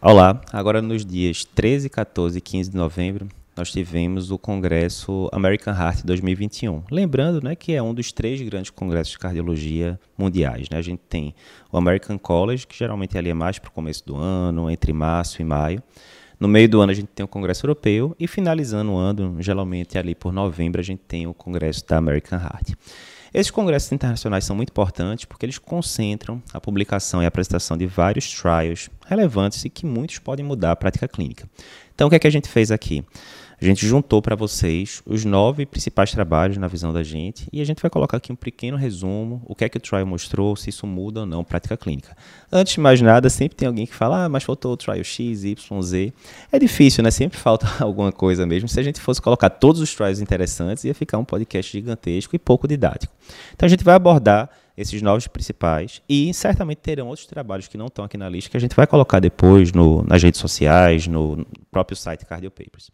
Olá, agora nos dias 13, 14 e 15 de novembro, nós tivemos o Congresso American Heart 2021. Lembrando né, que é um dos três grandes congressos de cardiologia mundiais. Né? A gente tem o American College, que geralmente ali é mais para o começo do ano, entre março e maio. No meio do ano a gente tem o Congresso Europeu e finalizando o ano, geralmente ali por novembro, a gente tem o Congresso da American Heart. Esses congressos internacionais são muito importantes porque eles concentram a publicação e a apresentação de vários trials relevantes e que muitos podem mudar a prática clínica. Então, o que é que a gente fez aqui? A gente juntou para vocês os nove principais trabalhos na visão da gente e a gente vai colocar aqui um pequeno resumo, o que é que o trial mostrou, se isso muda ou não prática clínica. Antes de mais nada, sempre tem alguém que fala, ah, mas faltou o trial X, Y, Z. É difícil, né? Sempre falta alguma coisa mesmo. Se a gente fosse colocar todos os trials interessantes, ia ficar um podcast gigantesco e pouco didático. Então a gente vai abordar esses novos principais e certamente terão outros trabalhos que não estão aqui na lista que a gente vai colocar depois no, nas redes sociais, no próprio site Cardio Papers.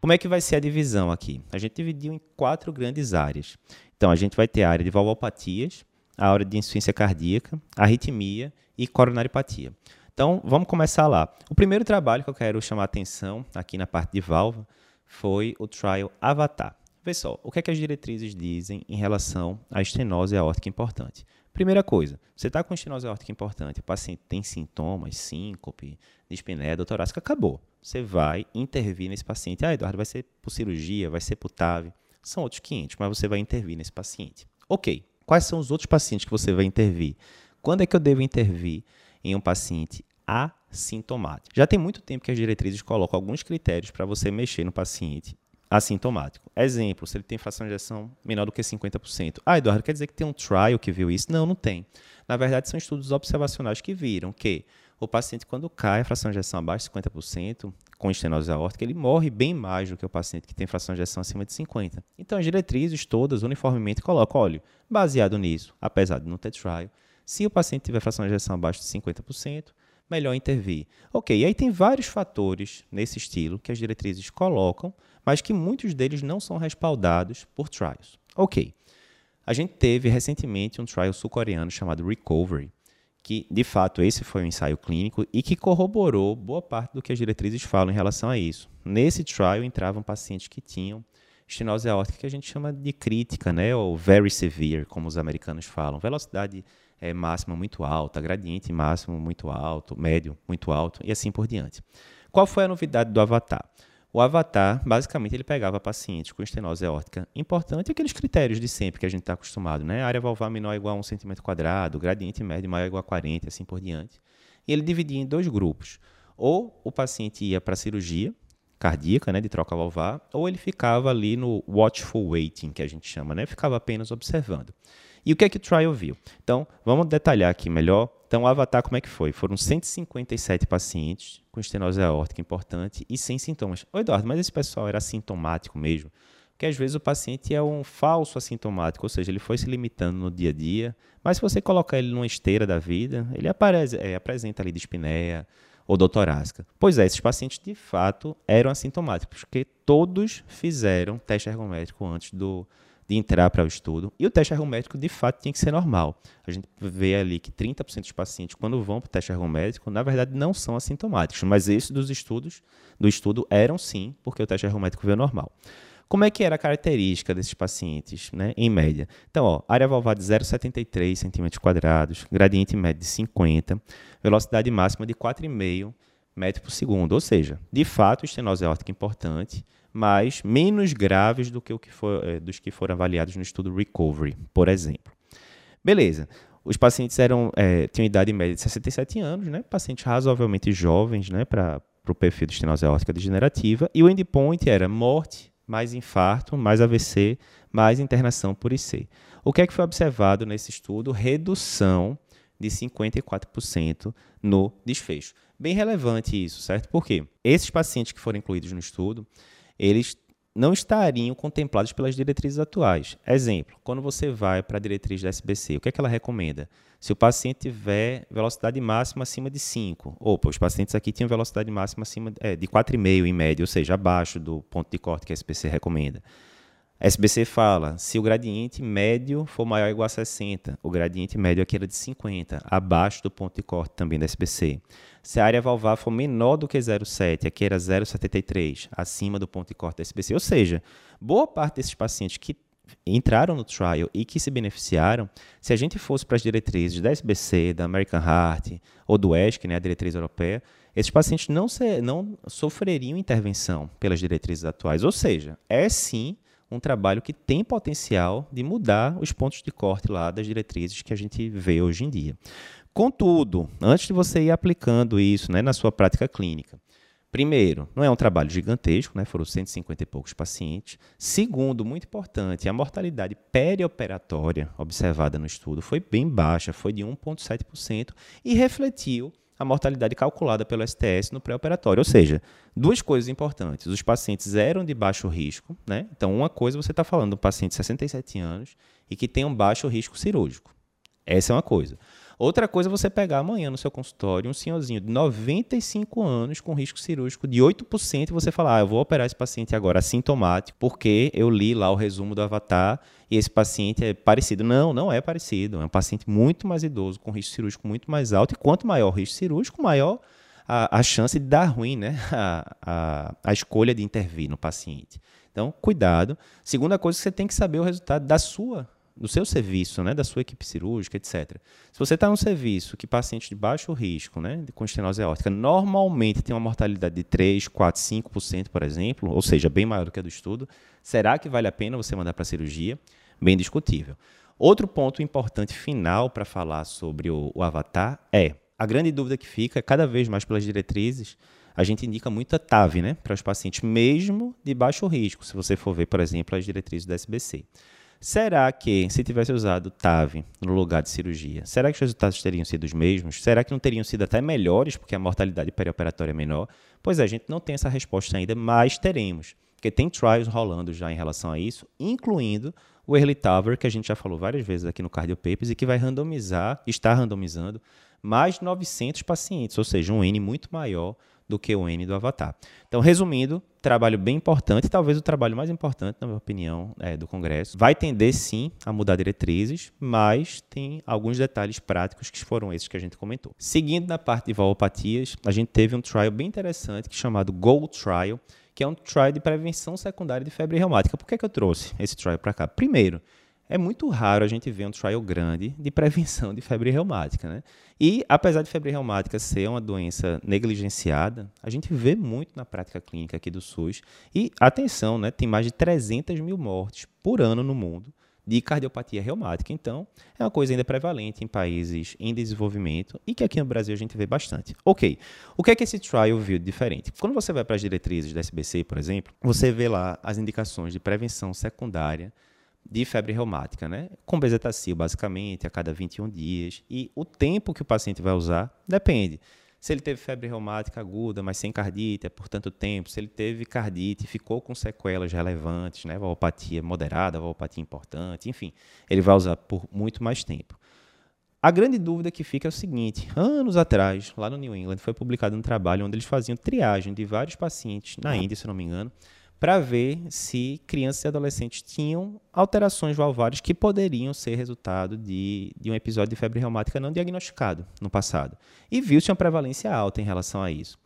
Como é que vai ser a divisão aqui? A gente dividiu em quatro grandes áreas. Então, a gente vai ter a área de valvopatias, a área de insuficiência cardíaca, arritmia e coronariopatia. Então, vamos começar lá. O primeiro trabalho que eu quero chamar a atenção aqui na parte de válvula foi o trial Avatar. Vê só, o que, é que as diretrizes dizem em relação à estenose aórtica importante? Primeira coisa, você está com estenose aórtica importante, o paciente tem sintomas, síncope, dispneia torácica, acabou. Você vai intervir nesse paciente. Ah, Eduardo, vai ser por cirurgia, vai ser por TAV. São outros 500, mas você vai intervir nesse paciente. Ok, quais são os outros pacientes que você vai intervir? Quando é que eu devo intervir em um paciente assintomático? Já tem muito tempo que as diretrizes colocam alguns critérios para você mexer no paciente assintomático. Exemplo, se ele tem fração de ejeção menor do que 50%. Ah, Eduardo, quer dizer que tem um trial que viu isso? Não, não tem. Na verdade, são estudos observacionais que viram que o paciente, quando cai a fração de ejeção abaixo de 50%, com estenose aórtica, ele morre bem mais do que o paciente que tem fração de ejeção acima de 50%. Então, as diretrizes todas, uniformemente, colocam, olha, baseado nisso, apesar de não ter trial, se o paciente tiver fração de ejeção abaixo de 50%, melhor intervir. Ok, e aí tem vários fatores nesse estilo que as diretrizes colocam, mas que muitos deles não são respaldados por trials. Ok, a gente teve recentemente um trial sul-coreano chamado Recovery, que de fato esse foi um ensaio clínico e que corroborou boa parte do que as diretrizes falam em relação a isso. Nesse trial entravam pacientes que tinham estenose aórtica que a gente chama de crítica, né, ou very severe, como os americanos falam, velocidade é, máxima muito alta, gradiente máximo muito alto, médio muito alto e assim por diante. Qual foi a novidade do Avatar? O Avatar, basicamente, ele pegava pacientes com estenose aórtica importante, aqueles critérios de sempre que a gente está acostumado, né? Área valvar menor ou igual a 1 cm gradiente médio maior ou igual a 40, assim por diante. E ele dividia em dois grupos. Ou o paciente ia para cirurgia cardíaca, né, de troca valvar, ou ele ficava ali no watchful waiting, que a gente chama, né? Ficava apenas observando. E o que é que o trial viu? Então, vamos detalhar aqui melhor. Então, o Avatar, como é que foi? Foram 157 pacientes com estenose aórtica importante e sem sintomas. Ô, Eduardo, mas esse pessoal era assintomático mesmo? Porque às vezes o paciente é um falso assintomático, ou seja, ele foi se limitando no dia a dia, mas se você colocar ele numa esteira da vida, ele aparece, é, apresenta ali dispneia ou doutorásica. Pois é, esses pacientes de fato eram assintomáticos, porque todos fizeram teste ergométrico antes do, de entrar para o estudo. E o teste ergométrico, de fato, tinha que ser normal. A gente vê ali que 30% dos pacientes, quando vão para o teste ergométrico, na verdade não são assintomáticos. Mas esses dos estudos, do estudo eram sim, porque o teste ergométrico veio normal. Como é que era a característica desses pacientes, né, em média? Então, ó, área valvar de 0,73 cm, gradiente médio de 50, velocidade máxima de 4,5 metros por segundo. Ou seja, de fato, estenose aórtica importante, mas menos graves do que, o que for, é, dos que foram avaliados no estudo Recovery, por exemplo. Beleza. Os pacientes eram, é, tinham idade média de 67 anos, né? pacientes razoavelmente jovens né? para o perfil de estenose aórtica degenerativa, e o endpoint era morte, mais infarto, mais AVC, mais internação por IC. O que é que foi observado nesse estudo? Redução de 54% no desfecho. Bem relevante isso, certo? Porque esses pacientes que foram incluídos no estudo, eles não estariam contemplados pelas diretrizes atuais. Exemplo, quando você vai para a diretriz da SBC, o que, é que ela recomenda? Se o paciente tiver velocidade máxima acima de 5, opa, os pacientes aqui tinham velocidade máxima acima é, de 4,5 em média, ou seja, abaixo do ponto de corte que a SBC recomenda. SBC fala, se o gradiente médio for maior ou igual a 60, o gradiente médio aqui era de 50, abaixo do ponto de corte também da SBC. Se a área valvar for menor do que 0,7, aqui era 0,73, acima do ponto de corte da SBC. Ou seja, boa parte desses pacientes que entraram no trial e que se beneficiaram, se a gente fosse para as diretrizes da SBC, da American Heart ou do ESC, né, a diretriz europeia, esses pacientes não, se, não sofreriam intervenção pelas diretrizes atuais. Ou seja, é sim um trabalho que tem potencial de mudar os pontos de corte lá das diretrizes que a gente vê hoje em dia. Contudo, antes de você ir aplicando isso né, na sua prática clínica, Primeiro, não é um trabalho gigantesco, né? foram 150 e poucos pacientes. Segundo, muito importante, a mortalidade perioperatória observada no estudo foi bem baixa, foi de 1,7% e refletiu a mortalidade calculada pelo STS no pré-operatório. Ou seja, duas coisas importantes. Os pacientes eram de baixo risco, né? Então, uma coisa você está falando do paciente de 67 anos e que tem um baixo risco cirúrgico. Essa é uma coisa. Outra coisa é você pegar amanhã no seu consultório um senhorzinho de 95 anos com risco cirúrgico de 8% e você falar, ah, eu vou operar esse paciente agora assintomático porque eu li lá o resumo do Avatar e esse paciente é parecido. Não, não é parecido. É um paciente muito mais idoso, com risco cirúrgico muito mais alto e quanto maior o risco cirúrgico, maior a, a chance de dar ruim né? a, a, a escolha de intervir no paciente. Então, cuidado. Segunda coisa, você tem que saber o resultado da sua do seu serviço, né, da sua equipe cirúrgica, etc. Se você está num serviço que paciente de baixo risco, né, de estenose aórtica, normalmente tem uma mortalidade de 3, 4, 5%, por exemplo, ou seja, bem maior do que a do estudo, será que vale a pena você mandar para cirurgia? Bem discutível. Outro ponto importante final para falar sobre o, o avatar é a grande dúvida que fica, cada vez mais pelas diretrizes, a gente indica muita TAV né, para os pacientes, mesmo de baixo risco, se você for ver, por exemplo, as diretrizes do SBC. Será que, se tivesse usado TAV no lugar de cirurgia, será que os resultados teriam sido os mesmos? Será que não teriam sido até melhores, porque a mortalidade perioperatória é menor? Pois é, a gente não tem essa resposta ainda, mas teremos. Porque tem trials rolando já em relação a isso, incluindo o Early Tower, que a gente já falou várias vezes aqui no Cardio Papers, e que vai randomizar, está randomizando, mais 900 pacientes, ou seja, um N muito maior do que o N do Avatar. Então, resumindo, trabalho bem importante, talvez o trabalho mais importante, na minha opinião, é, do Congresso. Vai tender, sim, a mudar diretrizes, mas tem alguns detalhes práticos que foram esses que a gente comentou. Seguindo na parte de valopatias, a gente teve um trial bem interessante, é chamado GO Trial, que é um trial de prevenção secundária de febre reumática. Por que, é que eu trouxe esse trial para cá? Primeiro, é muito raro a gente ver um trial grande de prevenção de febre reumática, né? E apesar de febre reumática ser uma doença negligenciada, a gente vê muito na prática clínica aqui do SUS. E atenção, né? Tem mais de 300 mil mortes por ano no mundo de cardiopatia reumática. Então, é uma coisa ainda prevalente em países em desenvolvimento e que aqui no Brasil a gente vê bastante. Ok, o que é que esse trial viu de diferente? Quando você vai para as diretrizes da SBC, por exemplo, você vê lá as indicações de prevenção secundária de febre reumática, né? Com bezetacil, basicamente, a cada 21 dias. E o tempo que o paciente vai usar depende. Se ele teve febre reumática aguda, mas sem cardite, é por tanto tempo. Se ele teve cardite e ficou com sequelas relevantes, né? Valvopatia moderada, valvopatia importante, enfim, ele vai usar por muito mais tempo. A grande dúvida que fica é o seguinte: anos atrás, lá no New England, foi publicado um trabalho onde eles faziam triagem de vários pacientes, na Índia, se não me engano, para ver se crianças e adolescentes tinham alterações valvares que poderiam ser resultado de, de um episódio de febre reumática não diagnosticado no passado. E viu-se uma prevalência alta em relação a isso.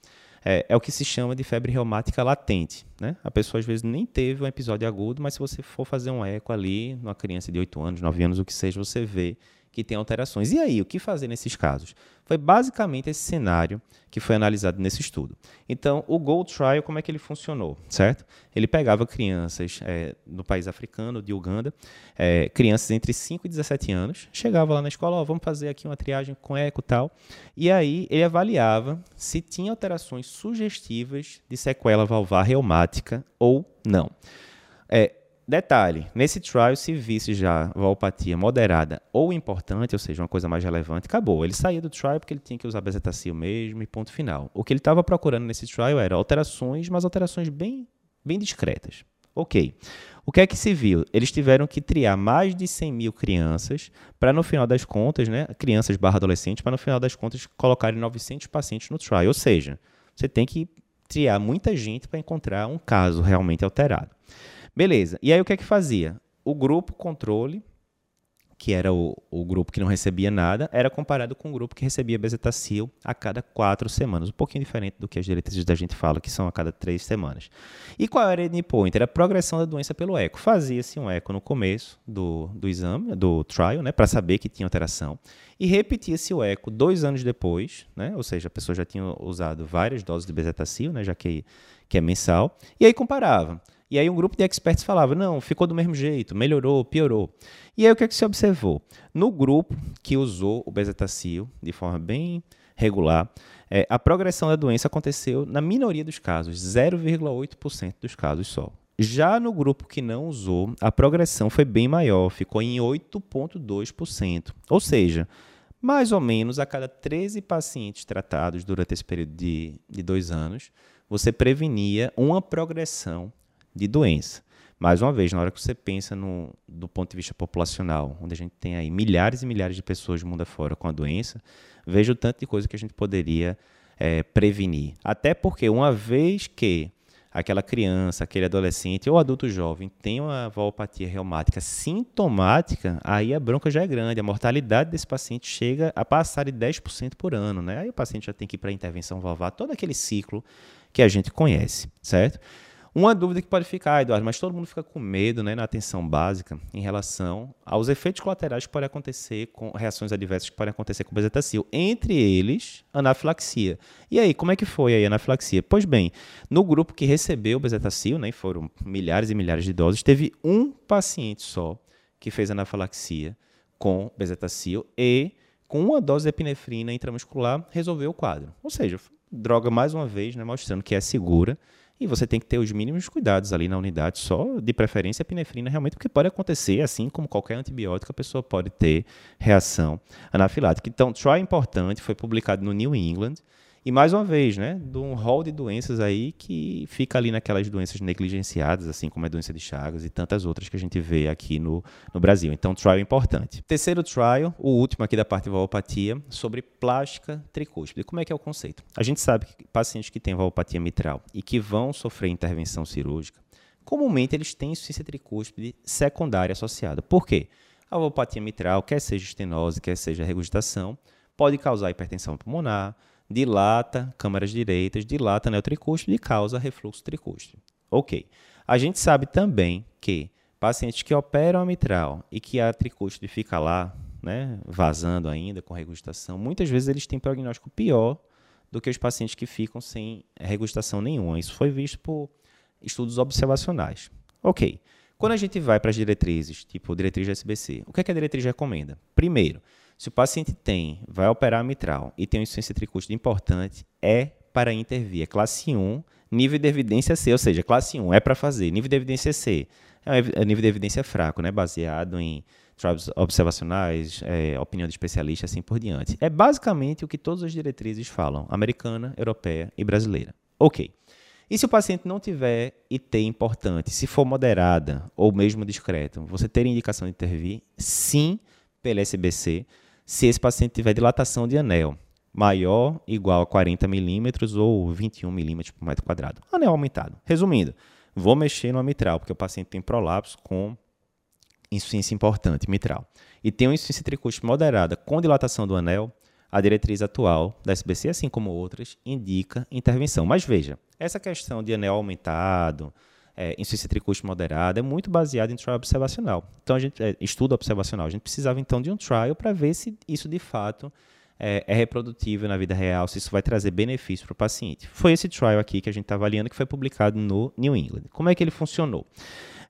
É, é, o que se chama de febre reumática latente. Né? A pessoa às vezes nem teve um episódio agudo, mas se você for fazer um eco ali, numa criança de 8 anos, 9 anos, o que seja, você vê que tem alterações. E aí, o que fazer nesses casos? Foi basicamente esse cenário que foi analisado nesse estudo. Então, o Gold Trial, como é que ele funcionou, certo? Ele pegava crianças é, no país africano, de Uganda, é, crianças entre 5 e 17 anos, chegava lá na escola, vamos fazer aqui uma triagem com eco e tal, e aí ele avaliava se tinha alterações sugestivas de sequela valvar reumática ou não. É, Detalhe, nesse trial, se visse já valpatia moderada ou importante, ou seja, uma coisa mais relevante, acabou. Ele saía do trial porque ele tinha que usar bezetacil mesmo e ponto final. O que ele estava procurando nesse trial era alterações, mas alterações bem, bem discretas. Ok. O que é que se viu? Eles tiveram que triar mais de 100 mil crianças para, no final das contas, né, crianças barra adolescentes, para, no final das contas, colocarem 900 pacientes no trial. Ou seja, você tem que triar muita gente para encontrar um caso realmente alterado. Beleza. E aí o que é que fazia? O grupo controle que era o, o grupo que não recebia nada, era comparado com o grupo que recebia bezetacil a cada quatro semanas. Um pouquinho diferente do que as diretrizes da gente fala, que são a cada três semanas. E qual era a endpoint? Era a progressão da doença pelo eco. Fazia-se um eco no começo do, do exame, do trial, né, para saber que tinha alteração. E repetia-se o eco dois anos depois, né, ou seja, a pessoa já tinha usado várias doses de bezetacil, né, já que, que é mensal, e aí comparava. E aí um grupo de experts falava, não, ficou do mesmo jeito, melhorou, piorou. E aí o que, é que se observou? No grupo que usou o bezetacil de forma bem regular, é, a progressão da doença aconteceu na minoria dos casos, 0,8% dos casos só. Já no grupo que não usou, a progressão foi bem maior, ficou em 8,2%. Ou seja, mais ou menos a cada 13 pacientes tratados durante esse período de, de dois anos, você prevenia uma progressão de doença. Mais uma vez, na hora que você pensa no, do ponto de vista populacional, onde a gente tem aí milhares e milhares de pessoas do mundo afora com a doença, veja o tanto de coisa que a gente poderia é, prevenir. Até porque, uma vez que aquela criança, aquele adolescente ou adulto jovem tem uma valvopatia reumática sintomática, aí a bronca já é grande. A mortalidade desse paciente chega a passar de 10% por ano. Né? Aí o paciente já tem que ir para a intervenção valvar, todo aquele ciclo que a gente conhece, certo? Uma dúvida que pode ficar, Eduardo, mas todo mundo fica com medo né, na atenção básica em relação aos efeitos colaterais que podem acontecer com reações adversas que podem acontecer com o bezetacil, entre eles anafilaxia. E aí, como é que foi a anafilaxia? Pois bem, no grupo que recebeu o bezetacil, né, foram milhares e milhares de doses, teve um paciente só que fez anafilaxia com bezetacil e com uma dose de epinefrina intramuscular resolveu o quadro. Ou seja, droga mais uma vez, né, mostrando que é segura e você tem que ter os mínimos cuidados ali na unidade, só de preferência a epinefrina, realmente, porque pode acontecer, assim como qualquer antibiótico, a pessoa pode ter reação anafilática. Então, é importante, foi publicado no New England, e mais uma vez, né, de um rol de doenças aí que fica ali naquelas doenças negligenciadas, assim como a doença de Chagas e tantas outras que a gente vê aqui no, no Brasil. Então, trial é importante. Terceiro trial, o último aqui da parte de valvopatia, sobre plástica tricúspide. Como é que é o conceito? A gente sabe que pacientes que têm valvopatia mitral e que vão sofrer intervenção cirúrgica, comumente eles têm insuficiência tricúspide secundária associada. Por quê? A valvopatia mitral, quer seja estenose, quer seja regurgitação, pode causar hipertensão pulmonar, dilata câmaras direitas, dilata neotricúspide e causa refluxo tricúspide. Ok. A gente sabe também que pacientes que operam a mitral e que a tricúspide fica lá, né, vazando ainda com regurgitação, muitas vezes eles têm prognóstico pior do que os pacientes que ficam sem regurgitação nenhuma. Isso foi visto por estudos observacionais. Ok. Quando a gente vai para as diretrizes, tipo diretriz SBC, o que, é que a diretriz recomenda? Primeiro, se o paciente tem, vai operar mitral e tem uma insuficiência tricúspide importante, é para intervir. É classe 1, nível de evidência C, ou seja, classe 1 é para fazer. Nível de evidência C é nível de evidência fraco, né, baseado em trials observacionais, é, opinião de especialista, assim por diante. É basicamente o que todas as diretrizes falam, americana, europeia e brasileira. Ok. E se o paciente não tiver IT importante, se for moderada ou mesmo discreto, você ter indicação de intervir? Sim, pela SBC, se esse paciente tiver dilatação de anel maior igual a 40 milímetros ou 21 milímetros por metro quadrado. Anel aumentado. Resumindo, vou mexer no mitral, porque o paciente tem prolapso com insuficiência importante mitral. E tem uma insuficiência tricúspide moderada com dilatação do anel, a diretriz atual da SBC, assim como outras, indica intervenção. Mas veja, essa questão de anel aumentado, é, insuficiência tricúspide moderada é muito baseado em trial observacional. Então, a gente é, estudo observacional. A gente precisava, então, de um trial para ver se isso, de fato, é, é, reprodutível na vida real, se isso vai trazer benefício para o paciente. Foi esse trial aqui que a gente está avaliando, que foi publicado no New England. Como é que ele funcionou?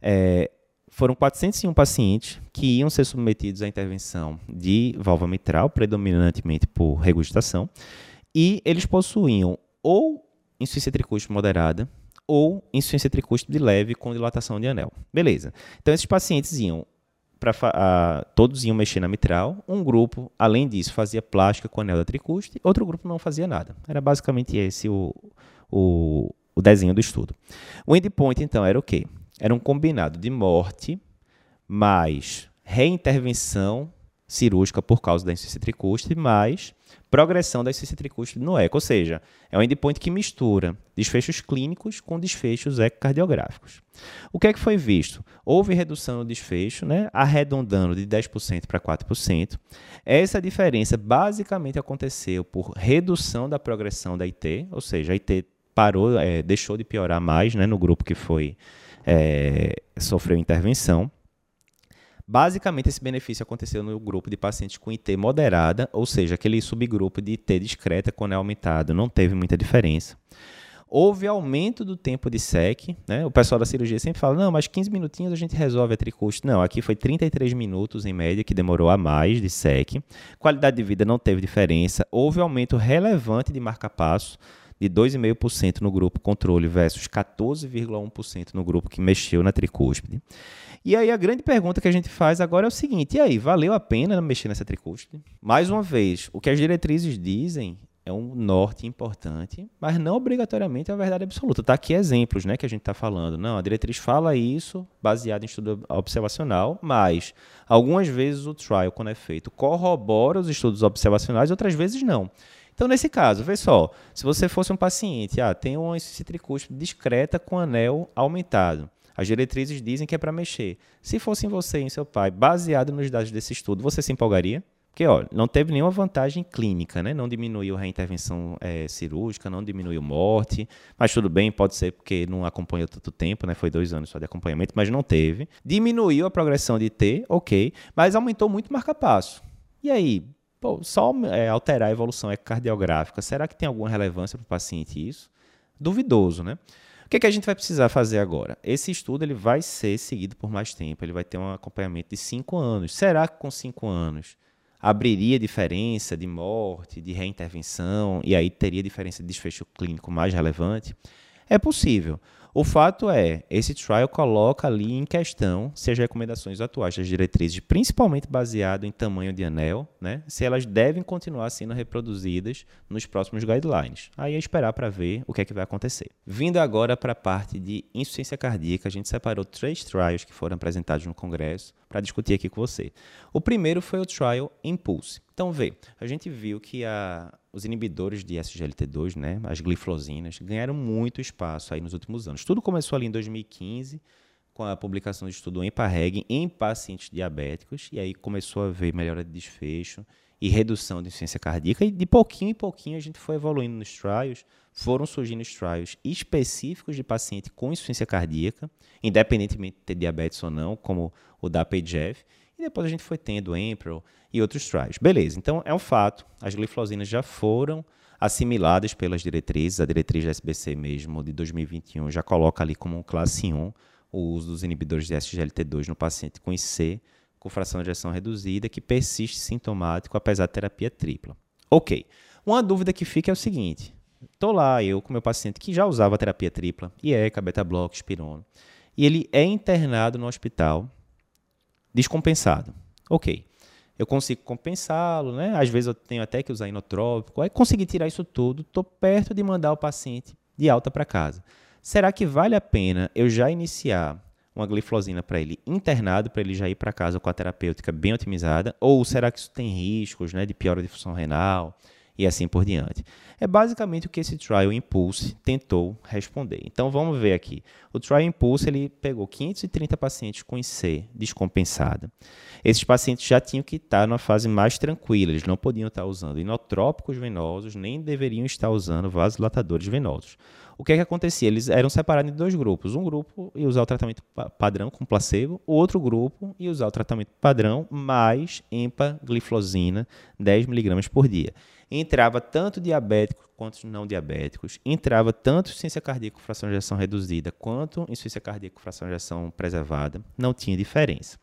É, foram 401 pacientes que iam ser submetidos à intervenção de válvula mitral, predominantemente por regurgitação, e eles possuíam ou insuficiência tricúspide moderada, ou insuficiência tricúspide leve com dilatação de anel. Beleza. Então, esses pacientes iam para todos iam mexer na mitral. Um grupo, além disso, fazia plástica com anel da tricúspide, outro grupo não fazia nada. Era basicamente esse o, o, o desenho do estudo. O endpoint, então, era o quê? Era um combinado de morte mais reintervenção cirúrgica por causa da insuficiência tricúspide, mas progressão da insuficiência tricúspide no eco, ou seja, é um endpoint que mistura desfechos clínicos com desfechos ecocardiográficos. O que é que foi visto? Houve redução no desfecho, né, arredondando de 10% para 4%. Essa diferença basicamente aconteceu por redução da progressão da IT, ou seja, a IT parou, é, deixou de piorar mais né, no grupo que foi é, sofreu intervenção. Basicamente, esse benefício aconteceu no grupo de pacientes com IT moderada, ou seja, aquele subgrupo de IT discreta quando é aumentado, não teve muita diferença. Houve aumento do tempo de SEC, né? O pessoal da cirurgia sempre fala, não, mas 15 minutinhos a gente resolve a tricusto. Não, aqui foi 33 minutos em média, que demorou a mais de SEC. Qualidade de vida não teve diferença. Houve aumento relevante de marca-passo, de 2,5% no grupo controle versus 14,1% no grupo que mexeu na tricúspide. E aí a grande pergunta que a gente faz agora é o seguinte: e aí, valeu a pena mexer nessa tricúspide? Mais uma vez, o que as diretrizes dizem é um norte importante, mas não obrigatoriamente é a verdade absoluta. Está aqui exemplos né, que a gente está falando. Não, a diretriz fala isso baseado em estudo observacional, mas algumas vezes o trial, quando é feito, corrobora os estudos observacionais, outras vezes não. Então, nesse caso, vê só, se você fosse um paciente, ah, tem uma insuficiência discreta com anel aumentado. As diretrizes dizem que é para mexer. Se fossem você e seu pai, baseado nos dados desse estudo, você se empolgaria? Porque, ó, não teve nenhuma vantagem clínica, né? Não diminuiu a reintervenção é, cirúrgica, não diminuiu morte, mas tudo bem, pode ser porque não acompanhou tanto tempo, né? Foi dois anos só de acompanhamento, mas não teve. Diminuiu a progressão de T, ok, mas aumentou muito o marca-passo. E aí, Pô, só é, alterar a evolução ecocardiográfica, será que tem alguma relevância para o paciente isso? Duvidoso, né? Que, que a gente vai precisar fazer agora? Esse estudo ele vai ser seguido por mais tempo, ele vai ter um acompanhamento de cinco anos. Será que com cinco anos abriria diferença de morte, de reintervenção, e aí teria diferença de desfecho clínico mais relevante? É possível. O fato é, esse trial coloca ali em questão se as recomendações atuais das diretrizes, principalmente baseado em tamanho de anel, né, se elas devem continuar sendo reproduzidas nos próximos guidelines. Aí é esperar para ver o que é que vai acontecer. Vindo agora para a parte de insuficiência cardíaca, a gente separou três trials que foram apresentados no congresso para discutir aqui com você. O primeiro foi o trial Impulse. Então, vê, a gente viu que a, os inibidores de SGLT2, né, as glifosinas, ganharam muito espaço aí nos últimos anos. Tudo começou ali em 2015, com a publicação do estudo EMPA-REG em pacientes diabéticos, e aí começou a ver melhora de desfecho e redução de insuficiência cardíaca, e de pouquinho em pouquinho a gente foi evoluindo nos trials, foram surgindo os trials específicos de paciente com insuficiência cardíaca, independentemente de ter diabetes ou não, como o da PGF, e depois a gente foi tendo Emperor e outros trials. Beleza, então é um fato, as glifosinas já foram assimiladas pelas diretrizes, a diretriz da SBC mesmo de 2021 já coloca ali como classe 1 o uso dos inibidores de SGLT2 no paciente com IC com fração de ejeção reduzida que persiste sintomático apesar de terapia tripla. Ok, uma dúvida que fica é o seguinte, estou lá eu com meu paciente que já usava terapia tripla, IECA, beta-bloco, espirono, e ele é internado no hospital descompensado. Ok. Eu consigo compensá-lo, né? Às vezes eu tenho até que usar inotrópico. Aí consegui tirar isso tudo, estou perto de mandar o paciente de alta para casa. Será que vale a pena eu já iniciar uma glifosina para ele internado, para ele já ir para casa com a terapêutica bem otimizada? Ou será que isso tem riscos né, de piora de função renal? E assim por diante. É basicamente o que esse Trial Impulse tentou responder. Então vamos ver aqui. O Trial Impulse ele pegou 530 pacientes com IC descompensada. Esses pacientes já tinham que estar numa fase mais tranquila, eles não podiam estar usando inotrópicos venosos, nem deveriam estar usando vasodilatadores venosos. O que é que acontecia? Eles eram separados em dois grupos. Um grupo ia usar o tratamento padrão com placebo, o outro grupo ia usar o tratamento padrão mais empagliflozina, 10 mg por dia entrava tanto diabéticos quanto não diabéticos, entrava tanto insuficiência cardíaca com fração de ejeção reduzida quanto insuficiência cardíaca com fração de ejeção preservada, não tinha diferença.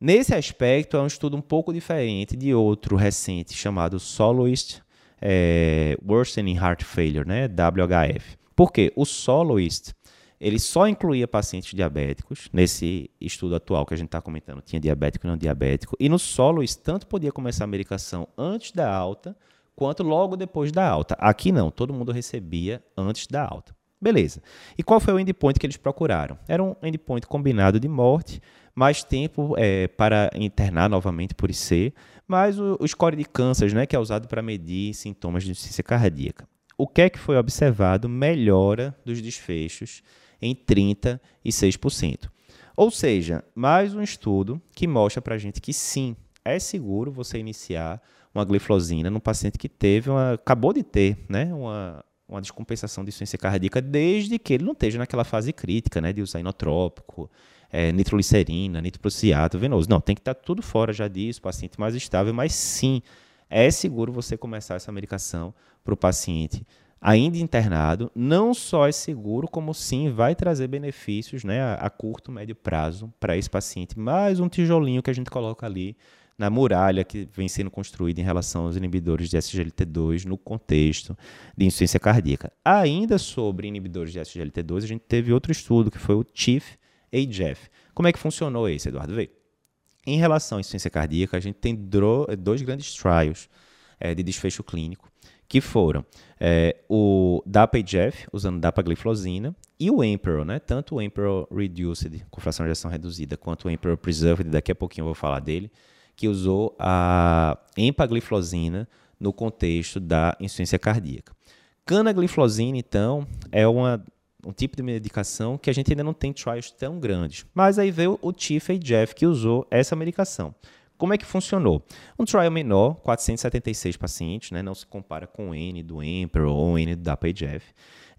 Nesse aspecto, é um estudo um pouco diferente de outro recente chamado Soloist é, Worsening Heart Failure, né, WHF. Por quê? O Soloist ele só incluía pacientes diabéticos, nesse estudo atual que a gente está comentando, tinha diabético e não diabético, e no Soloist tanto podia começar a medicação antes da alta, quanto logo depois da alta. Aqui não, todo mundo recebia antes da alta. Beleza. E qual foi o endpoint que eles procuraram? Era um endpoint combinado de morte, mais tempo é, para internar novamente por IC, mas o, o score de câncer, né, que é usado para medir sintomas de insuficiência cardíaca. O que é que foi observado? Melhora dos desfechos em 36%. Ou seja, mais um estudo que mostra para a gente que sim, é seguro você iniciar uma gliflosina no paciente que teve uma, acabou de ter né, uma, uma descompensação de insuficiência cardíaca, desde que ele não esteja naquela fase crítica né, de usar inotrópico, é, nitroglicerina, nitroprusiato, venoso. Não, tem que estar tá tudo fora já disso, paciente mais estável, mas sim, é seguro você começar essa medicação para o paciente ainda internado. Não só é seguro, como sim vai trazer benefícios né, a, a curto, médio prazo para esse paciente. Mais um tijolinho que a gente coloca ali na muralha que vem sendo construída em relação aos inibidores de SGLT2 no contexto de insuficiência cardíaca. Ainda sobre inibidores de SGLT2, a gente teve outro estudo que foi o CHIEF AGF. Como é que funcionou esse, Eduardo? Vê. Em relação à insuficiência cardíaca, a gente tem dois grandes trials é, de desfecho clínico, que foram é, o DAPA-HF, usando dapagliflozina, e o Emperor, né? tanto o Emperor Reduced, com fração de ação reduzida, quanto o Emperor Preserved, daqui a pouquinho eu vou falar dele, que usou a empagliflozina no contexto da insuficiência cardíaca. Canagliflozina, então, é uma um tipo de medicação que a gente ainda não tem trials tão grandes. Mas aí veio o Tiff e Jeff que usou essa medicação. Como é que funcionou? Um trial menor, 476 pacientes, né? não se compara com o N do Emperor ou o N do DAPA-HF.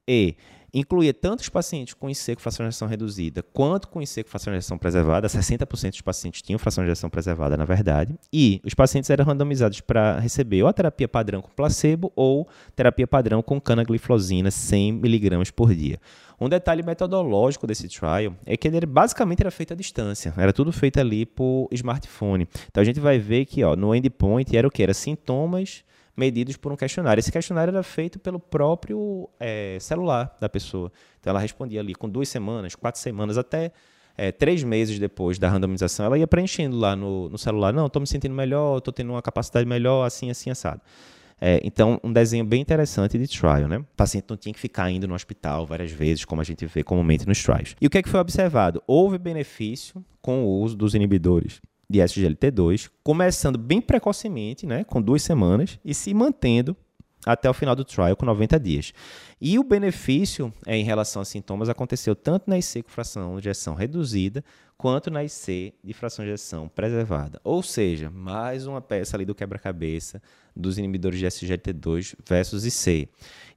E incluía tanto os pacientes com IC fração de ejeção reduzida, quanto com IC fração de ejeção preservada. 60% dos pacientes tinham fração de ejeção preservada, na verdade. E os pacientes eram randomizados para receber ou a terapia padrão com placebo ou terapia padrão com canagliflozina 100mg por dia. Um detalhe metodológico desse trial é que ele basicamente era feito à distância, era tudo feito ali por smartphone. Então a gente vai ver que ó, no endpoint era o que? Era sintomas medidos por um questionário. Esse questionário era feito pelo próprio é, celular da pessoa. Então ela respondia ali com duas semanas, quatro semanas, até é, três meses depois da randomização, ela ia preenchendo lá no, no celular. Não, estou me sentindo melhor, estou tendo uma capacidade melhor, assim, assim, assado. É, então, um desenho bem interessante de trial, né? O paciente não tinha que ficar indo no hospital várias vezes, como a gente vê comumente nos trials. E o que, é que foi observado? Houve benefício com o uso dos inibidores de SGLT2, começando bem precocemente, né, com duas semanas, e se mantendo até o final do trial com 90 dias. E o benefício é, em relação a sintomas aconteceu tanto na IC com fração de ejeção reduzida, quanto na IC de fração de ejeção preservada. Ou seja, mais uma peça ali do quebra-cabeça dos inibidores de SGLT2 versus IC.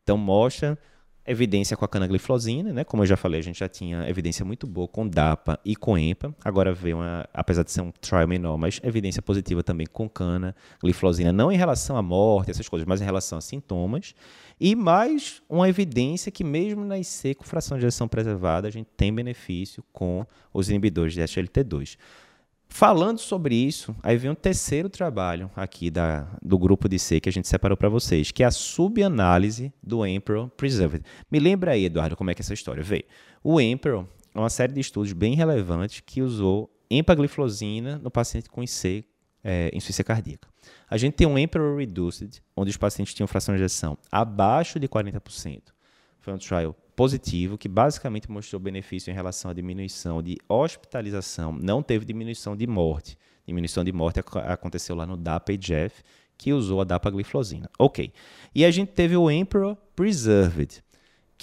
Então mostra evidência com a canagliflozina, né? Como eu já falei, a gente já tinha evidência muito boa com DAPA e com EMPA. Agora veio uma, apesar de ser um trial menor, mas evidência positiva também com canagliflozina, não em relação à morte, essas coisas, mas em relação a sintomas. E mais uma evidência que mesmo na IC com fração de ejeção preservada, a gente tem benefício com os inibidores de SGLT2. Falando sobre isso, aí vem um terceiro trabalho aqui da, do grupo de C que a gente separou para vocês, que é a subanálise do Emperor Preserved. Me lembra aí, Eduardo, como é que é essa história veio. O Emperor é uma série de estudos bem relevantes que usou empagliflozina no paciente com IC, é, insuficiência cardíaca. A gente tem um Emperor Reduced, onde os pacientes tinham fração de ejeção abaixo de 40%. Foi um trial positivo, que basicamente mostrou benefício em relação à diminuição de hospitalização, não teve diminuição de morte. Diminuição de morte aconteceu lá no DAPA-HF, que usou a dapagliflozina. Ok. E a gente teve o Emperor Preserved,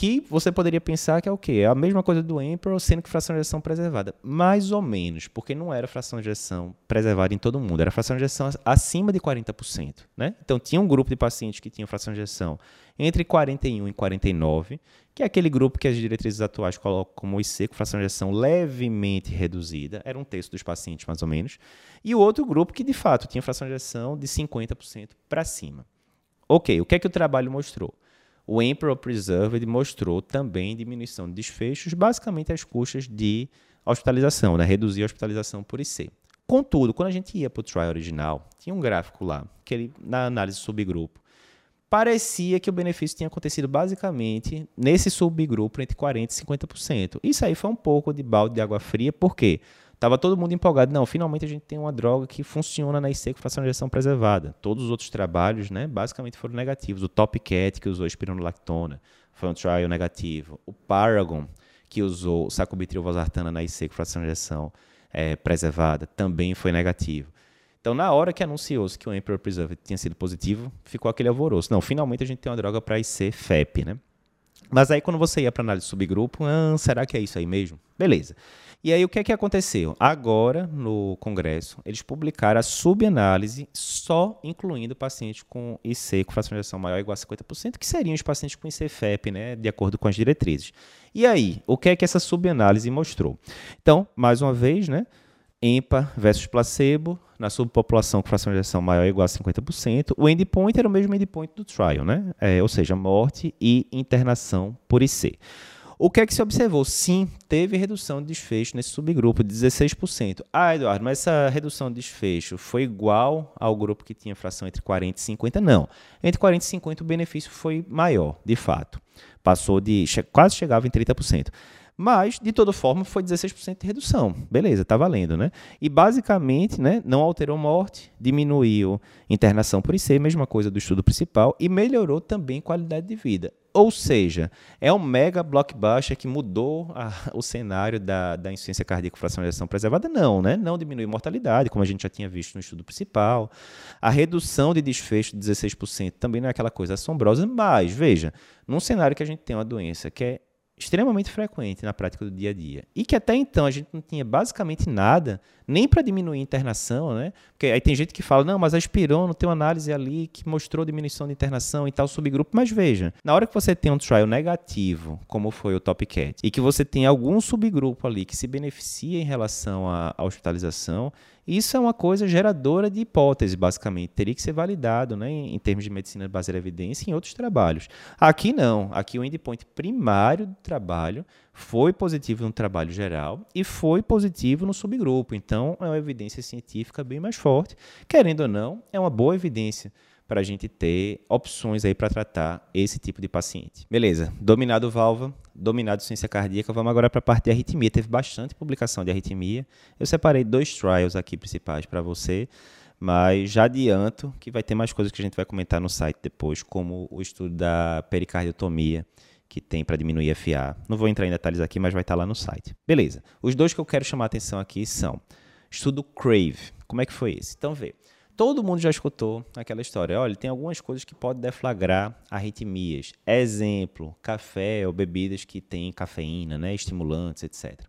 que você poderia pensar que é o quê? É a mesma coisa do Emperor, sendo que fração de ejeção preservada. Mais ou menos, porque não era fração de ejeção preservada em todo mundo, era fração de ejeção acima de 40%. Né? Então, tinha um grupo de pacientes que tinham fração de ejeção entre 41 e 49, que é aquele grupo que as diretrizes atuais colocam como IC, com fração de ejeção levemente reduzida, era um terço dos pacientes, mais ou menos, e o outro grupo que, de fato, tinha fração de ejeção de 50% para cima. Ok, o que é que o trabalho mostrou? O Emperor Preserved mostrou também diminuição de desfechos, basicamente às custas de hospitalização, né? reduzir a hospitalização por IC. Contudo, quando a gente ia para o trial original, tinha um gráfico lá, que ele, na análise subgrupo, parecia que o benefício tinha acontecido basicamente nesse subgrupo entre 40% e 50%. Isso aí foi um pouco de balde de água fria, porque Tava todo mundo empolgado. Não, finalmente a gente tem uma droga que funciona na IC com fração de injeção preservada. Todos os outros trabalhos, né, basicamente foram negativos. O Top Cat, que usou espironolactona, foi um trial negativo. O Paragon, que usou sacubitril valsartana na IC com fração de injeção é, preservada, também foi negativo. Então, na hora que anunciou-se que o Emperor Preserved tinha sido positivo, ficou aquele alvoroço. Não, finalmente a gente tem uma droga para IC FEP, né? Mas aí quando você ia para análise de subgrupo, ah, será que é isso aí mesmo? Beleza. E aí o que é que aconteceu? Agora, no Congresso, eles publicaram a subanálise só incluindo pacientes com IC com fração de ejeção maior ou igual a 50%, que seriam os pacientes com IC-FEP, né, de acordo com as diretrizes. E aí, o que é que essa subanálise mostrou? Então, mais uma vez, né, EMPA versus placebo, na subpopulação com fração de ejeção maior ou igual a 50%. O endpoint era o mesmo endpoint do trial, né? É, ou seja, morte e internação por IC. O que é que se observou? Sim, teve redução de desfecho nesse subgrupo de 16%. Ah, Eduardo, mas essa redução de desfecho foi igual ao grupo que tinha fração entre 40 e 50? Não. Entre 40 e 50 o benefício foi maior, de fato. Passou de quase chegava em 30%. Mas, de toda forma, foi 16% de redução. Beleza, está valendo, né? E basicamente, né, não alterou morte, diminuiu internação por IC, mesma coisa do estudo principal, e melhorou também qualidade de vida. Ou seja, é um mega blockbuster que mudou a, o cenário da, da insuficiência cardíaca ejeção preservada? Não, né? Não diminuiu mortalidade, como a gente já tinha visto no estudo principal. A redução de desfecho de 16% também não é aquela coisa assombrosa, mas, veja, num cenário que a gente tem uma doença que é extremamente frequente na prática do dia a dia. E que até então a gente não tinha basicamente nada, nem para diminuir a internação, né? Porque aí tem gente que fala, não, mas a Espirono tem uma análise ali que mostrou diminuição de internação em tal subgrupo. Mas veja, na hora que você tem um trial negativo, como foi o TopCat, e que você tem algum subgrupo ali que se beneficia em relação à hospitalização, isso é uma coisa geradora de hipótese, basicamente. Teria que ser validado né, em, termos de medicina baseada em evidência em outros trabalhos. Aqui não. Aqui o endpoint primário do trabalho foi positivo no trabalho geral e foi positivo no subgrupo. Então, é uma evidência científica bem mais forte. Querendo ou não, é uma boa evidência para a gente ter opções aí para tratar esse tipo de paciente. Beleza, dominado válvula, dominado ciência cardíaca, vamos agora para a parte de arritmia. Teve bastante publicação de arritmia. Eu separei dois trials aqui principais para você, mas já adianto que vai ter mais coisas que a gente vai comentar no site depois, como o estudo da pericardiotomia que tem para diminuir FA. Não vou entrar em detalhes aqui, mas vai estar lá no site. Beleza. Os dois que eu quero chamar a atenção aqui são estudo CRAVE. Como é que foi esse? Então, vê. Todo mundo já escutou aquela história. Olha, tem algumas coisas que podem deflagrar arritmias. Exemplo, café ou bebidas que têm cafeína, né, estimulantes, etc.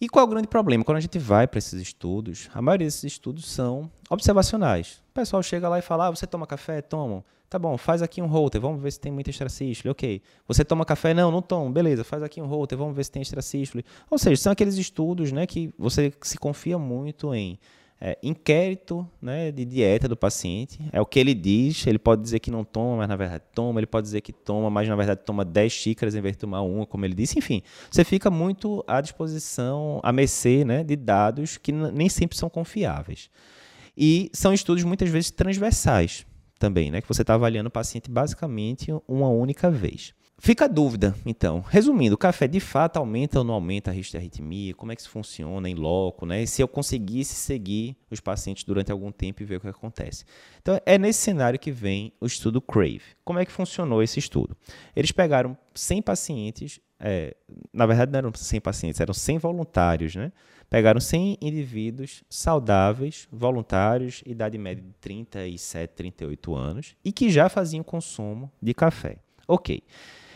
E qual é o grande problema? Quando a gente vai para esses estudos, a maioria desses estudos são observacionais. O pessoal chega lá e fala: ah, você toma café? Toma. Tá bom, faz aqui um holter, vamos ver se tem muita extracístole. Ok. Você toma café? Não, não tomo. Beleza, faz aqui um holter, vamos ver se tem extracístole. Ou seja, são aqueles estudos né, que você se confia muito em é, inquérito né, de dieta do paciente. É o que ele diz. Ele pode dizer que não toma, mas na verdade toma. Ele pode dizer que toma, mas na verdade toma 10 xícaras em vez de tomar uma, como ele disse. Enfim, você fica muito à disposição, a mercê né, de dados que nem sempre são confiáveis. E são estudos muitas vezes transversais também, né, que você está avaliando o paciente basicamente uma única vez. Fica a dúvida, então. Resumindo, o café de fato aumenta ou não aumenta a risco de arritmia? Como é que isso funciona em loco? Né? Se eu conseguisse seguir os pacientes durante algum tempo e ver o que acontece. Então, é nesse cenário que vem o estudo CRAVE. Como é que funcionou esse estudo? Eles pegaram 100 pacientes, é, na verdade não eram 100 pacientes, eram 100 voluntários, né? Pegaram 100 indivíduos saudáveis, voluntários, idade média de 37, 38 anos, e que já faziam consumo de café. Ok.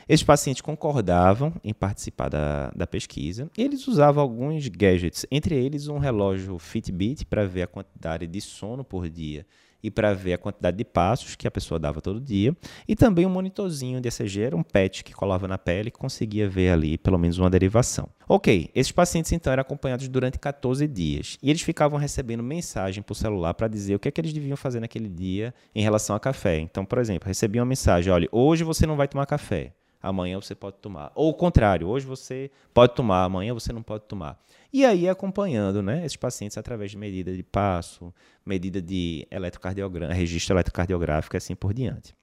Esses pacientes concordavam em participar da, da pesquisa e eles usavam alguns gadgets, entre eles um relógio Fitbit para ver a quantidade de sono por dia e para ver a quantidade de passos que a pessoa dava todo dia, e também um monitorzinho de ECG, era um PET que colava na pele e conseguia ver ali pelo menos uma derivação. Ok, esses pacientes então eram acompanhados durante 14 dias e eles ficavam recebendo mensagem por celular para dizer o que é que eles deviam fazer naquele dia em relação a café. Então, por exemplo, recebiam uma mensagem: olha, hoje você não vai tomar café amanhã você pode tomar. Ou o contrário, hoje você pode tomar, amanhã você não pode tomar. E aí acompanhando né, esses pacientes através de medida de passo, medida de eletrocardiograma, registro eletrocardiográfico e assim por diante.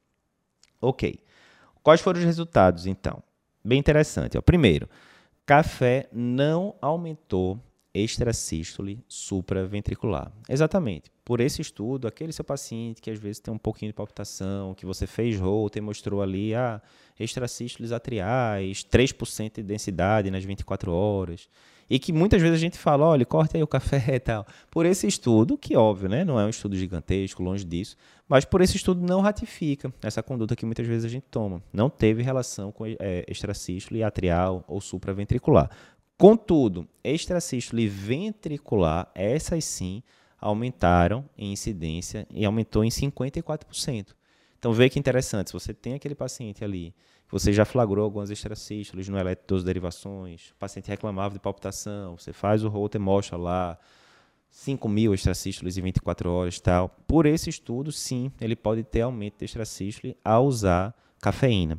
Ok. Quais foram os resultados, então? Bem interessante. Ó. Primeiro, café não aumentou extrasístole supraventricular. Exatamente. Por esse estudo, aquele seu paciente que às vezes tem um pouquinho de palpitação, que você fez Holter e mostrou ali ah, extrasístoles atriais, 3% de densidade nas 24 horas. E que muitas vezes a gente fala, olha, corte aí o café e tal. Por esse estudo, que óbvio, né, não é um estudo gigantesco, longe disso, mas por esse estudo não ratifica essa conduta que muitas vezes a gente toma. Não teve relação com é, extracístole atrial ou supraventricular. Contudo, extracístole ventricular, essas sim aumentaram em incidência e aumentou em 54%. Então, vê que interessante, se você tem aquele paciente ali, você já flagrou algumas extracístoles no eletrodoso derivações, o paciente reclamava de palpitação, você faz o Holter mostra lá 5 mil extracístoles em 24 horas tal. Por esse estudo, sim, ele pode ter aumento de extracístole ao usar cafeína.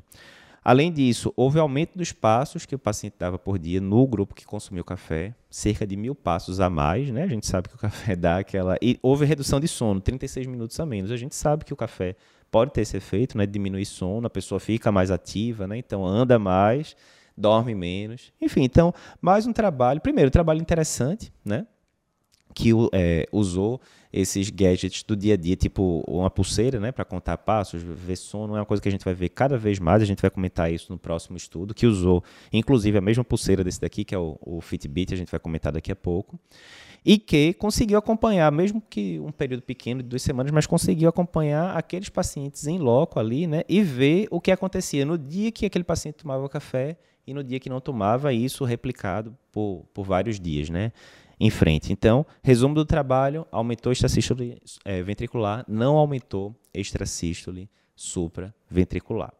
Além disso, houve aumento dos passos que o paciente dava por dia no grupo que consumiu café, cerca de mil passos a mais, né? A gente sabe que o café dá aquela. E houve redução de sono, 36 minutos a menos. A gente sabe que o café pode ter esse efeito, né? Diminuir sono, a pessoa fica mais ativa, né? Então anda mais, dorme menos. Enfim, então, mais um trabalho. Primeiro, um trabalho interessante, né? Que é, usou esses gadgets do dia a dia, tipo uma pulseira, né, para contar passos, ver sono, é uma coisa que a gente vai ver cada vez mais, a gente vai comentar isso no próximo estudo, que usou, inclusive, a mesma pulseira desse daqui, que é o, o Fitbit, a gente vai comentar daqui a pouco, e que conseguiu acompanhar, mesmo que um período pequeno de duas semanas, mas conseguiu acompanhar aqueles pacientes em loco ali, né, e ver o que acontecia no dia que aquele paciente tomava café e no dia que não tomava, isso replicado por, por vários dias, né em frente. Então, resumo do trabalho, aumentou extrasístole é, ventricular, não aumentou extrasístole supraventricular.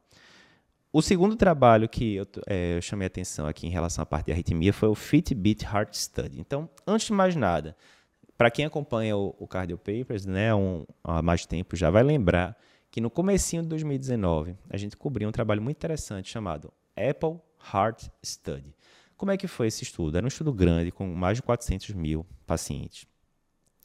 O segundo trabalho que eu, é, eu chamei atenção aqui em relação à parte de arritmia foi o Fitbit Heart Study. Então, antes de mais nada, para quem acompanha o, o Cardio Papers né, um, há mais tempo, já vai lembrar que no comecinho de 2019 a gente cobriu um trabalho muito interessante chamado Apple Heart Study. Como é que foi esse estudo? Era um estudo grande, com mais de 400 mil pacientes.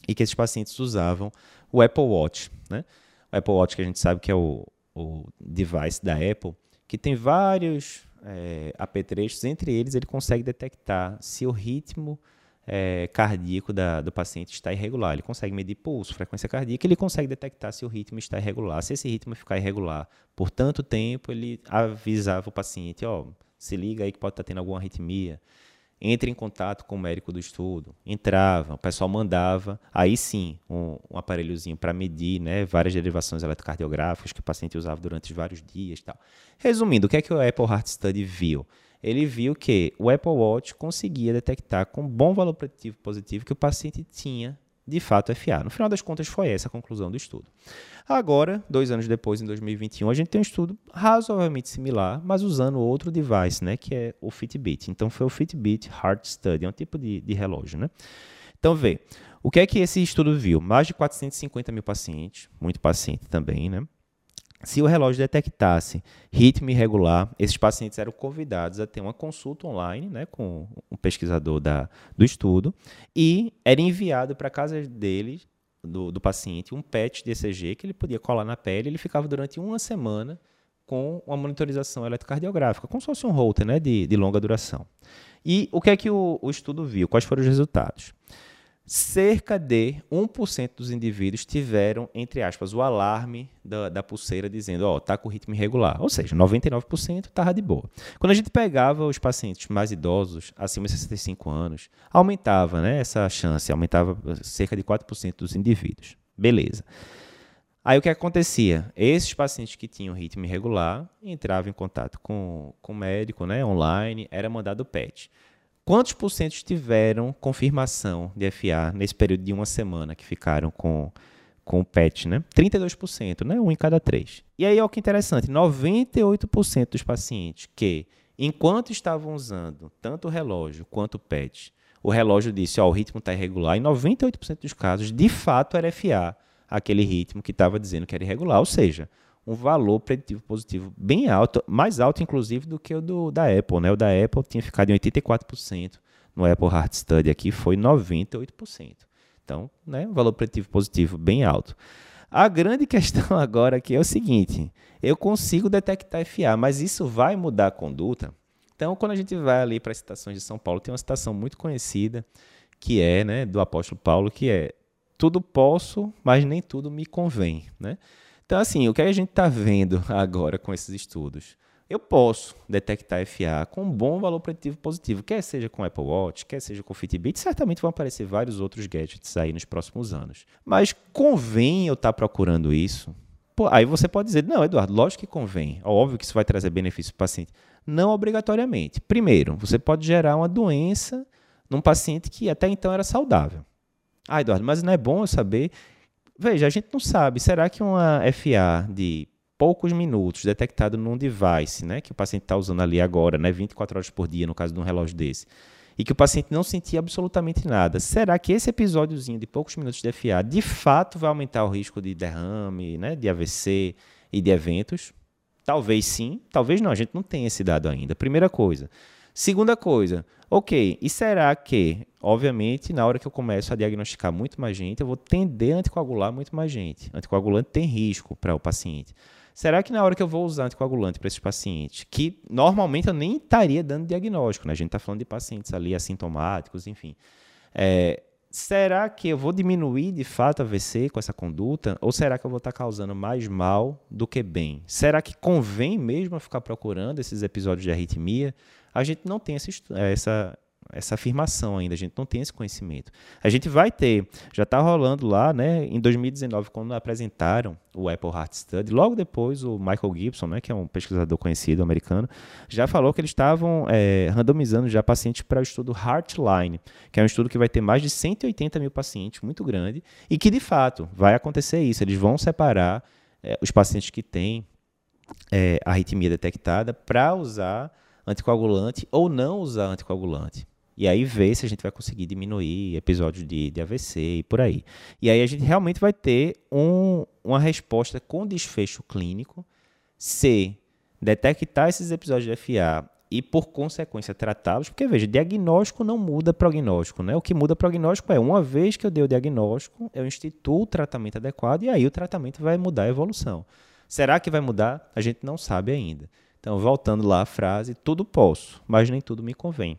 E que esses pacientes usavam o Apple Watch. Né? O Apple Watch, que a gente sabe que é o, o device da Apple, que tem vários é, apetrechos. Entre eles, ele consegue detectar se o ritmo é, cardíaco da, do paciente está irregular. Ele consegue medir pulso, frequência cardíaca, ele consegue detectar se o ritmo está irregular. Se esse ritmo ficar irregular por tanto tempo, ele avisava o paciente, ó, oh, se liga aí que pode estar tendo alguma arritmia. Entre em contato com o médico do estudo. Entrava, o pessoal mandava, aí sim, um, um aparelhozinho para medir né, várias derivações eletrocardiográficas que o paciente usava durante vários dias. Tal. Resumindo, o que é que o Apple Heart Study viu? Ele viu que o Apple Watch conseguia detectar com bom valor preditivo positivo que o paciente tinha de fato FA. No final das contas, foi essa a conclusão do estudo. Agora, dois anos depois, em 2021, a gente tem um estudo razoavelmente similar, mas usando outro device, né, que é o Fitbit. Então, foi o Fitbit Heart Study, é um tipo de, de relógio. Né? Então, vê, o que é que esse estudo viu? Mais de 450 mil pacientes, muito paciente também, né? Se o relógio detectasse ritmo irregular, esses pacientes eram convidados a ter uma consulta online né, com um pesquisador da, do estudo e era enviado para a casa dele, do, do, paciente, um PET de ECG que ele podia colar na pele. Ele ficava durante uma semana com uma monitorização eletrocardiográfica, como se fosse um Holter né, de, de longa duração. E o que é que o, o estudo viu? Quais foram os resultados? Cerca de 1% dos indivíduos tiveram, entre aspas, o alarme da, da pulseira dizendo, ó, oh, tá com ritmo irregular. Ou seja, 99% estava de boa. Quando a gente pegava os pacientes mais idosos, acima de 65 anos, aumentava né, essa chance, aumentava cerca de 4% dos indivíduos. Beleza. Aí o que acontecia? Esses pacientes que tinham ritmo irregular entravam em contato com, o médico, né, online, era mandado PET. Quantos por cento tiveram confirmação de FA nesse período de uma semana que ficaram com, com o PET, né? 32%, né? Um em cada três. E aí, olha que interessante, 98% dos pacientes que, enquanto estavam usando tanto o relógio quanto o PET, o relógio disse, ó, o ritmo está irregular, em 98% dos casos, de fato, era FA, aquele ritmo que estava dizendo que era irregular. Ou seja, um valor preditivo positivo bem alto, mais alto inclusive do que o do, da Apple. Né? O da Apple tinha ficado em 84%, no Apple Heart Study aqui foi 98%. Então, né, um valor preditivo positivo bem alto. A grande questão agora aqui é o seguinte: eu consigo detectar FA, mas isso vai mudar a conduta? Então, quando a gente vai ali para as citações de São Paulo, tem uma citação muito conhecida que é né, do apóstolo Paulo, que é tudo posso, mas nem tudo me convém. Né? Então, assim, o que a gente está vendo agora com esses estudos? eu posso detectar FA com um bom valor preditivo positivo, quer seja com Apple Watch, quer seja com Fitbit, certamente vão aparecer vários outros gadgets aí nos próximos anos. Mas convém eu estar tá procurando isso? Pô, aí você pode dizer, não, Eduardo, lógico que convém. Óbvio que isso vai trazer benefício para o paciente. Não obrigatoriamente. Primeiro, você pode gerar uma doença num paciente que até então era saudável. Ah, Eduardo, mas não é bom eu saber. Veja, a gente não sabe. Será que uma FA de poucos minutos detectado num device, né, que o paciente está usando ali agora, né, 24 horas por dia, no caso de um relógio desse, e que o paciente não sentia absolutamente nada, será que esse episódiozinho de poucos minutos de FA de fato vai aumentar o risco de derrame, né, de AVC e de eventos? Talvez sim, talvez não, a gente não tem esse dado ainda. Primeira coisa. Segunda coisa, ok, e será que, obviamente, na hora que eu começo a diagnosticar muito mais gente, eu vou tender a anticoagular muito mais gente? Anticoagulante tem risco para o paciente. Será que na hora que eu vou usar anticoagulante para esses pacientes, que normalmente eu nem estaria dando diagnóstico, né? A gente está falando de pacientes ali assintomáticos, enfim. É, será que eu vou diminuir de fato a AVC com essa conduta? Ou será que eu vou estar tá causando mais mal do que bem? Será que convém mesmo ficar procurando esses episódios de arritmia? A gente não tem essa, essa essa afirmação ainda, a gente não tem esse conhecimento. A gente vai ter, já está rolando lá, né, em 2019, quando apresentaram o Apple Heart Study, logo depois o Michael Gibson, né, que é um pesquisador conhecido americano, já falou que eles estavam é, randomizando já pacientes para o estudo Heartline, que é um estudo que vai ter mais de 180 mil pacientes, muito grande, e que de fato vai acontecer isso, eles vão separar é, os pacientes que têm é, arritmia detectada para usar anticoagulante ou não usar anticoagulante. E aí ver se a gente vai conseguir diminuir episódios de, de AVC e por aí. E aí a gente realmente vai ter um, uma resposta com desfecho clínico se detectar esses episódios de FA e, por consequência, tratá-los, porque, veja, diagnóstico não muda prognóstico, né? O que muda prognóstico é, uma vez que eu dei o diagnóstico, eu instituo o tratamento adequado e aí o tratamento vai mudar a evolução. Será que vai mudar? A gente não sabe ainda. Então, voltando lá à frase, tudo posso, mas nem tudo me convém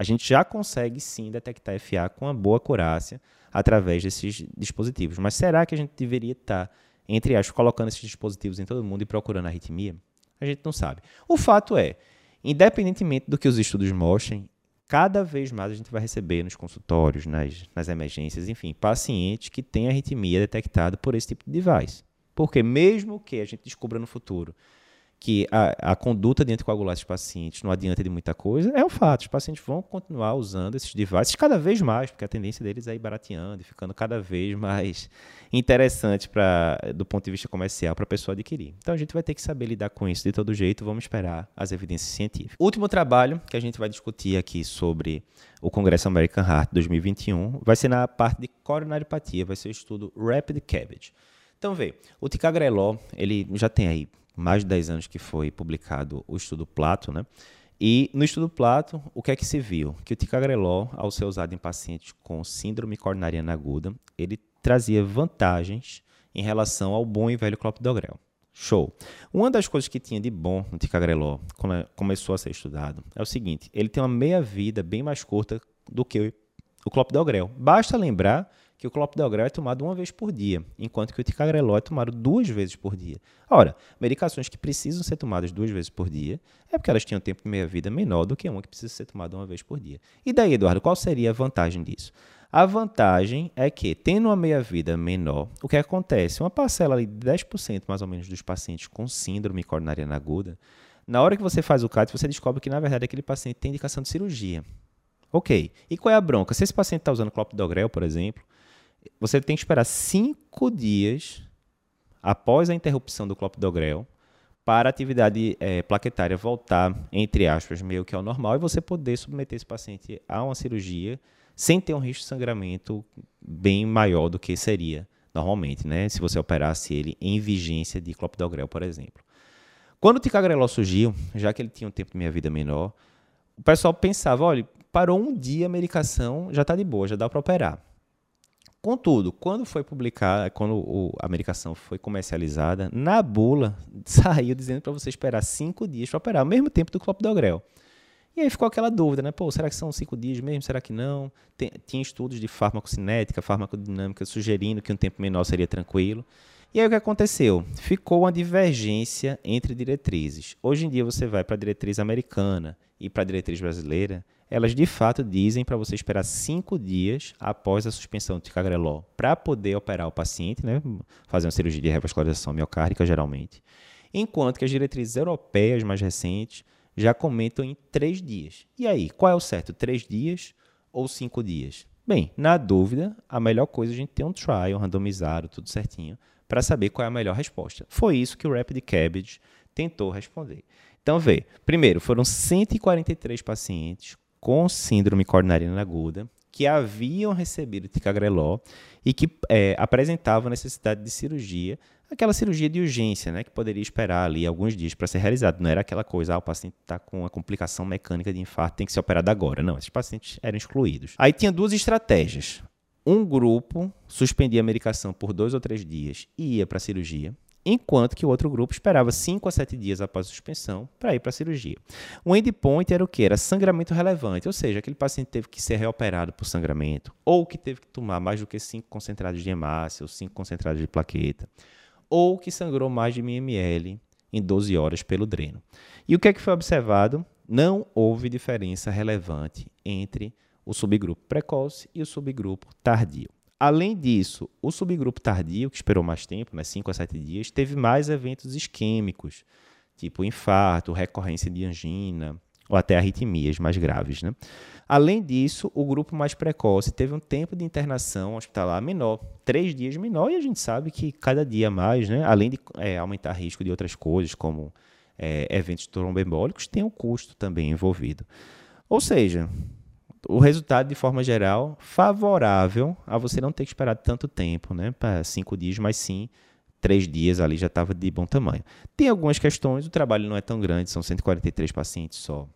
a gente já consegue sim detectar FA com uma boa acurácia através desses dispositivos. Mas será que a gente deveria estar, entre aspas, colocando esses dispositivos em todo mundo e procurando arritmia? A gente não sabe. O fato é, independentemente do que os estudos mostrem, cada vez mais a gente vai receber nos consultórios, nas, nas emergências, enfim, pacientes que têm arritmia detectada por esse tipo de device. Porque mesmo que a gente descubra no futuro que a, a conduta de anticoagular esses pacientes não adianta de muita coisa, é um fato. Os pacientes vão continuar usando esses devices cada vez mais, porque a tendência deles é ir barateando e ficando cada vez mais interessante pra, do ponto de vista comercial para a pessoa adquirir. Então a gente vai ter que saber lidar com isso de todo jeito, vamos esperar as evidências científicas. Último trabalho que a gente vai discutir aqui sobre o Congresso American Heart 2021 vai ser na parte de coronariopatia, vai ser o estudo Rapid Cabbage. Então, vê, o ticagrelol, ele já tem aí mais de 10 anos que foi publicado o estudo Plato, né? E no estudo Plato, o que é que se viu? Que o ticagrelol, ao ser usado em pacientes com síndrome coronariana aguda, ele trazia vantagens em relação ao bom e velho clopidogrel. Show. Uma das coisas que tinha de bom no ticagrelol, quando começou a ser estudado, é o seguinte, ele tem uma meia-vida bem mais curta do que o clopidogrel. Basta lembrar que o clopidogrel é tomado uma vez por dia, enquanto que o ticagrelol é tomado duas vezes por dia. Ora, medicações que precisam ser tomadas duas vezes por dia é porque elas tinham tempo de meia-vida menor do que uma que precisa ser tomada uma vez por dia. E daí, Eduardo, qual seria a vantagem disso? A vantagem é que, tendo uma meia-vida menor, o que acontece? Uma parcela ali de 10% mais ou menos dos pacientes com síndrome coronariana aguda, na hora que você faz o CAT, você descobre que, na verdade, aquele paciente tem indicação de cirurgia. Ok. E qual é a bronca? Se esse paciente está usando clopidogrel, por exemplo, você tem que esperar cinco dias após a interrupção do clopidogrel para a atividade é, plaquetária voltar, entre aspas, meio que ao normal e você poder submeter esse paciente a uma cirurgia sem ter um risco de sangramento bem maior do que seria normalmente, né? Se você operasse ele em vigência de clopidogrel, por exemplo. Quando o ticagrelol surgiu, já que ele tinha um tempo de minha vida menor, o pessoal pensava, olha, parou um dia a medicação, já está de boa, já dá para operar. Contudo, quando foi publicada, quando a medicação foi comercializada, na bula saiu dizendo para você esperar cinco dias para operar, ao mesmo tempo do clopidogrel. E aí ficou aquela dúvida, né? Pô, será que são cinco dias mesmo? Será que não? Tem, tinha estudos de farmacocinética, farmacodinâmica sugerindo que um tempo menor seria tranquilo. E aí o que aconteceu? Ficou uma divergência entre diretrizes. Hoje em dia você vai para a diretriz americana e para a diretriz brasileira, elas de fato dizem para você esperar cinco dias após a suspensão do ticagrelol para poder operar o paciente, né? fazer uma cirurgia de revascularização miocárdica geralmente. Enquanto que as diretrizes europeias mais recentes já comentam em três dias. E aí, qual é o certo? Três dias ou cinco dias? Bem, na dúvida, a melhor coisa é a gente ter um trial randomizado, tudo certinho, para saber qual é a melhor resposta. Foi isso que o Rapid Cabbage tentou responder. Então, vê, primeiro, foram 143 pacientes com síndrome coronariana aguda que haviam recebido ticagrelol e que é, apresentavam necessidade de cirurgia, aquela cirurgia de urgência, né, que poderia esperar ali alguns dias para ser realizada. Não era aquela coisa, ah, o paciente está com uma complicação mecânica de infarto, tem que ser operado agora. Não, esses pacientes eram excluídos. Aí tinha duas estratégias. Um grupo suspendia a medicação por dois ou três dias e ia para a cirurgia, enquanto que o outro grupo esperava 5 a 7 dias após a suspensão para ir para a cirurgia. O endpoint era o que? Era sangramento relevante, ou seja, aquele paciente teve que ser reoperado por sangramento, ou que teve que tomar mais do que 5 concentrados de hemácia ou 5 concentrados de plaqueta, ou que sangrou mais de 1000 ml em 12 horas pelo dreno. E o que é que foi observado? Não houve diferença relevante entre o subgrupo precoce e o subgrupo tardio. Além disso, o subgrupo tardio, que esperou mais tempo, né, 5 a 7 dias, teve mais eventos isquêmicos, tipo infarto, recorrência de angina ou até arritmias mais graves. Né? Além disso, o grupo mais precoce teve um tempo de internação hospitalar menor, três dias menor, e a gente sabe que cada dia mais, né, além de é, aumentar risco de outras coisas, como é, eventos tromboembólicos, tem um custo também envolvido. Ou seja, o resultado, de forma geral, favorável a você não ter que esperar tanto tempo, né? Para cinco dias, mas sim três dias ali já estava de bom tamanho. Tem algumas questões, o trabalho não é tão grande, são 143 pacientes só.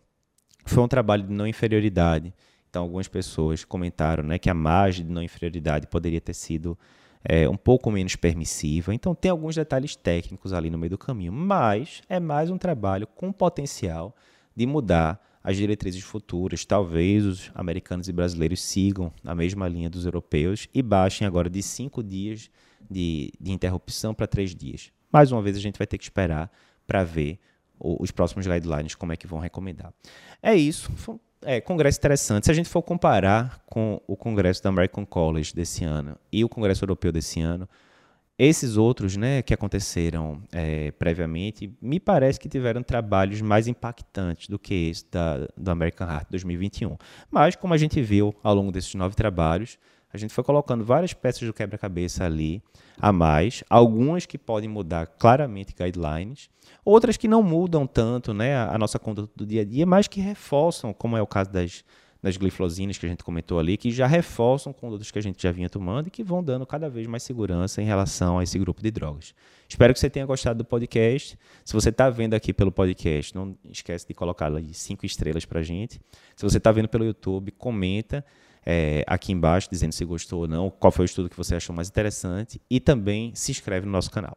Foi um trabalho de não inferioridade. Então, algumas pessoas comentaram né, que a margem de não inferioridade poderia ter sido é, um pouco menos permissiva. Então, tem alguns detalhes técnicos ali no meio do caminho, mas é mais um trabalho com potencial de mudar as diretrizes futuras. Talvez os americanos e brasileiros sigam a mesma linha dos europeus e baixem agora de cinco dias de, de interrupção para três dias. Mais uma vez, a gente vai ter que esperar para ver os próximos guidelines, como é que vão recomendar. É isso. É, congresso interessante. Se a gente for comparar com o congresso da American College desse ano e o congresso europeu desse ano, esses outros né, que aconteceram é, previamente, me parece que tiveram trabalhos mais impactantes do que esse da, do American Heart 2021. Mas, como a gente viu ao longo desses nove trabalhos, a gente foi colocando várias peças do quebra-cabeça ali a mais, algumas que podem mudar claramente guidelines, outras que não mudam tanto né, a, a nossa conduta do dia a dia, mas que reforçam, como é o caso das das glifosinas que a gente comentou ali, que já reforçam condutas que a gente já vinha tomando e que vão dando cada vez mais segurança em relação a esse grupo de drogas. Espero que você tenha gostado do podcast. Se você está vendo aqui pelo podcast, não esquece de colocar ali cinco estrelas para a gente. Se você está vendo pelo YouTube, comenta é, aqui embaixo dizendo se gostou ou não, qual foi o estudo que você achou mais interessante e também se inscreve no nosso canal.